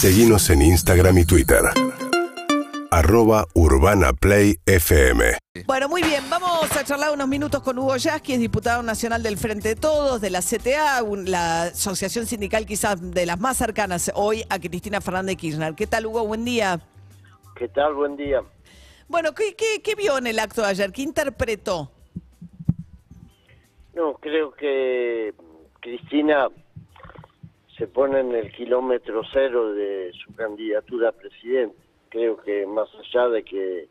Seguimos en Instagram y Twitter. Arroba Urbana Play FM. Bueno, muy bien, vamos a charlar unos minutos con Hugo Yasky, es diputado nacional del Frente de Todos, de la CTA, un- la asociación sindical quizás de las más cercanas hoy a Cristina Fernández de Kirchner. ¿Qué tal, Hugo? Buen día. ¿Qué tal? Buen día. Bueno, ¿qué, qué, qué vio en el acto de ayer? ¿Qué interpretó? No, creo que Cristina se pone en el kilómetro cero de su candidatura a presidente. Creo que más allá de que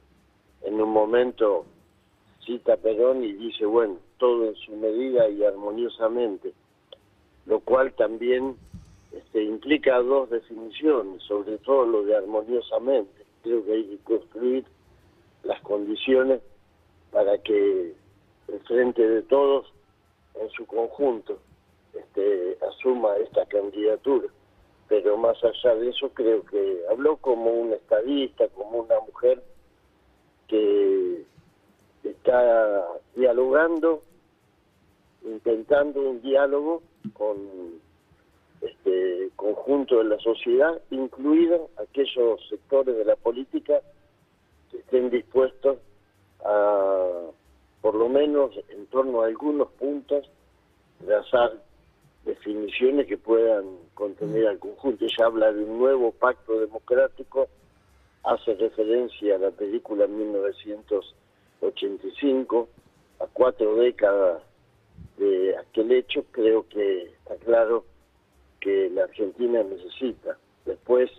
en un momento cita Perón y dice, bueno, todo en su medida y armoniosamente, lo cual también este, implica dos definiciones, sobre todo lo de armoniosamente. Creo que hay que construir las condiciones para que el frente de todos en su conjunto este, asuma esta candidatura. Pero más allá de eso, creo que habló como un estadista, como una mujer que está dialogando, intentando un diálogo con este conjunto de la sociedad, incluidos aquellos sectores de la política que estén dispuestos a, por lo menos en torno a algunos puntos, trazar definiciones que puedan contener al conjunto. Ella habla de un nuevo pacto democrático, hace referencia a la película 1985, a cuatro décadas de aquel hecho, creo que está claro que la Argentina necesita, después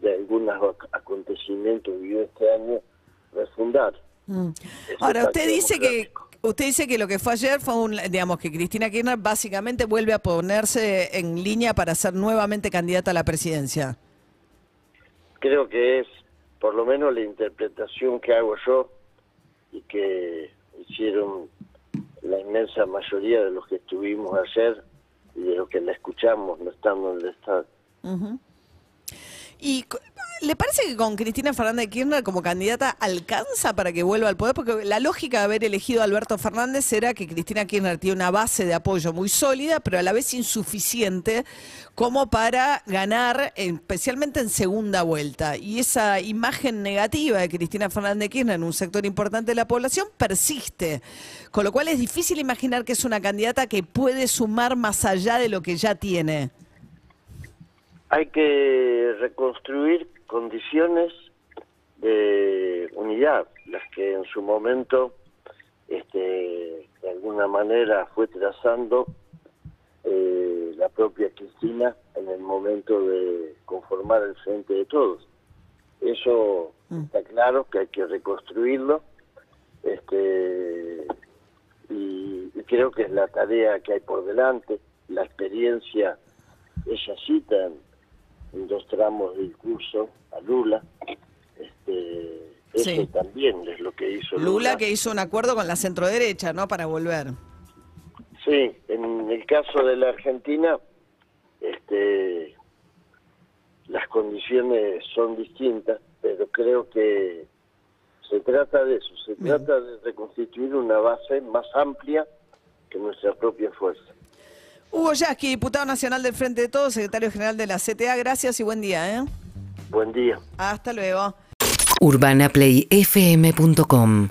de algunos ac- acontecimientos vividos este año, refundar. ese Ahora, usted dice que. Usted dice que lo que fue ayer fue un, digamos, que Cristina Kirchner básicamente vuelve a ponerse en línea para ser nuevamente candidata a la presidencia. creo que es por lo menos la interpretación que hago yo y que hicieron la inmensa mayoría de los que estuvimos ayer y de los que la escuchamos no estando en el Estado. ¿Y le parece que con Cristina Fernández de Kirchner como candidata alcanza para que vuelva al poder? Porque la lógica de haber elegido a Alberto Fernández era que Cristina Kirchner tiene una base de apoyo muy sólida, pero a la vez insuficiente como para ganar, especialmente en segunda vuelta. Y esa imagen negativa de Cristina Fernández de Kirchner en un sector importante de la población persiste. Con lo cual es difícil imaginar que es una candidata que puede sumar más allá de lo que ya tiene. Hay que reconstruir condiciones de unidad, las que en su momento, este, de alguna manera, fue trazando eh, la propia Cristina en el momento de conformar el frente de todos. Eso está claro que hay que reconstruirlo, este, y, y creo que es la tarea que hay por delante, la experiencia ella cita en, en dos tramos del curso a Lula. Este, eso Sí. también es lo que hizo Lula. Lula que hizo un acuerdo con la centroderecha, ¿no? Para volver. Sí, en el caso de la Argentina, este, las condiciones son distintas, pero creo que se trata de eso, se trata de reconstituir una base más amplia que nuestra propia fuerza. Hugo Yasky, diputado nacional del Frente de Todos, secretario general de la CTA, gracias y buen día, ¿eh? Buen día. Hasta luego. urbanaplayfm.com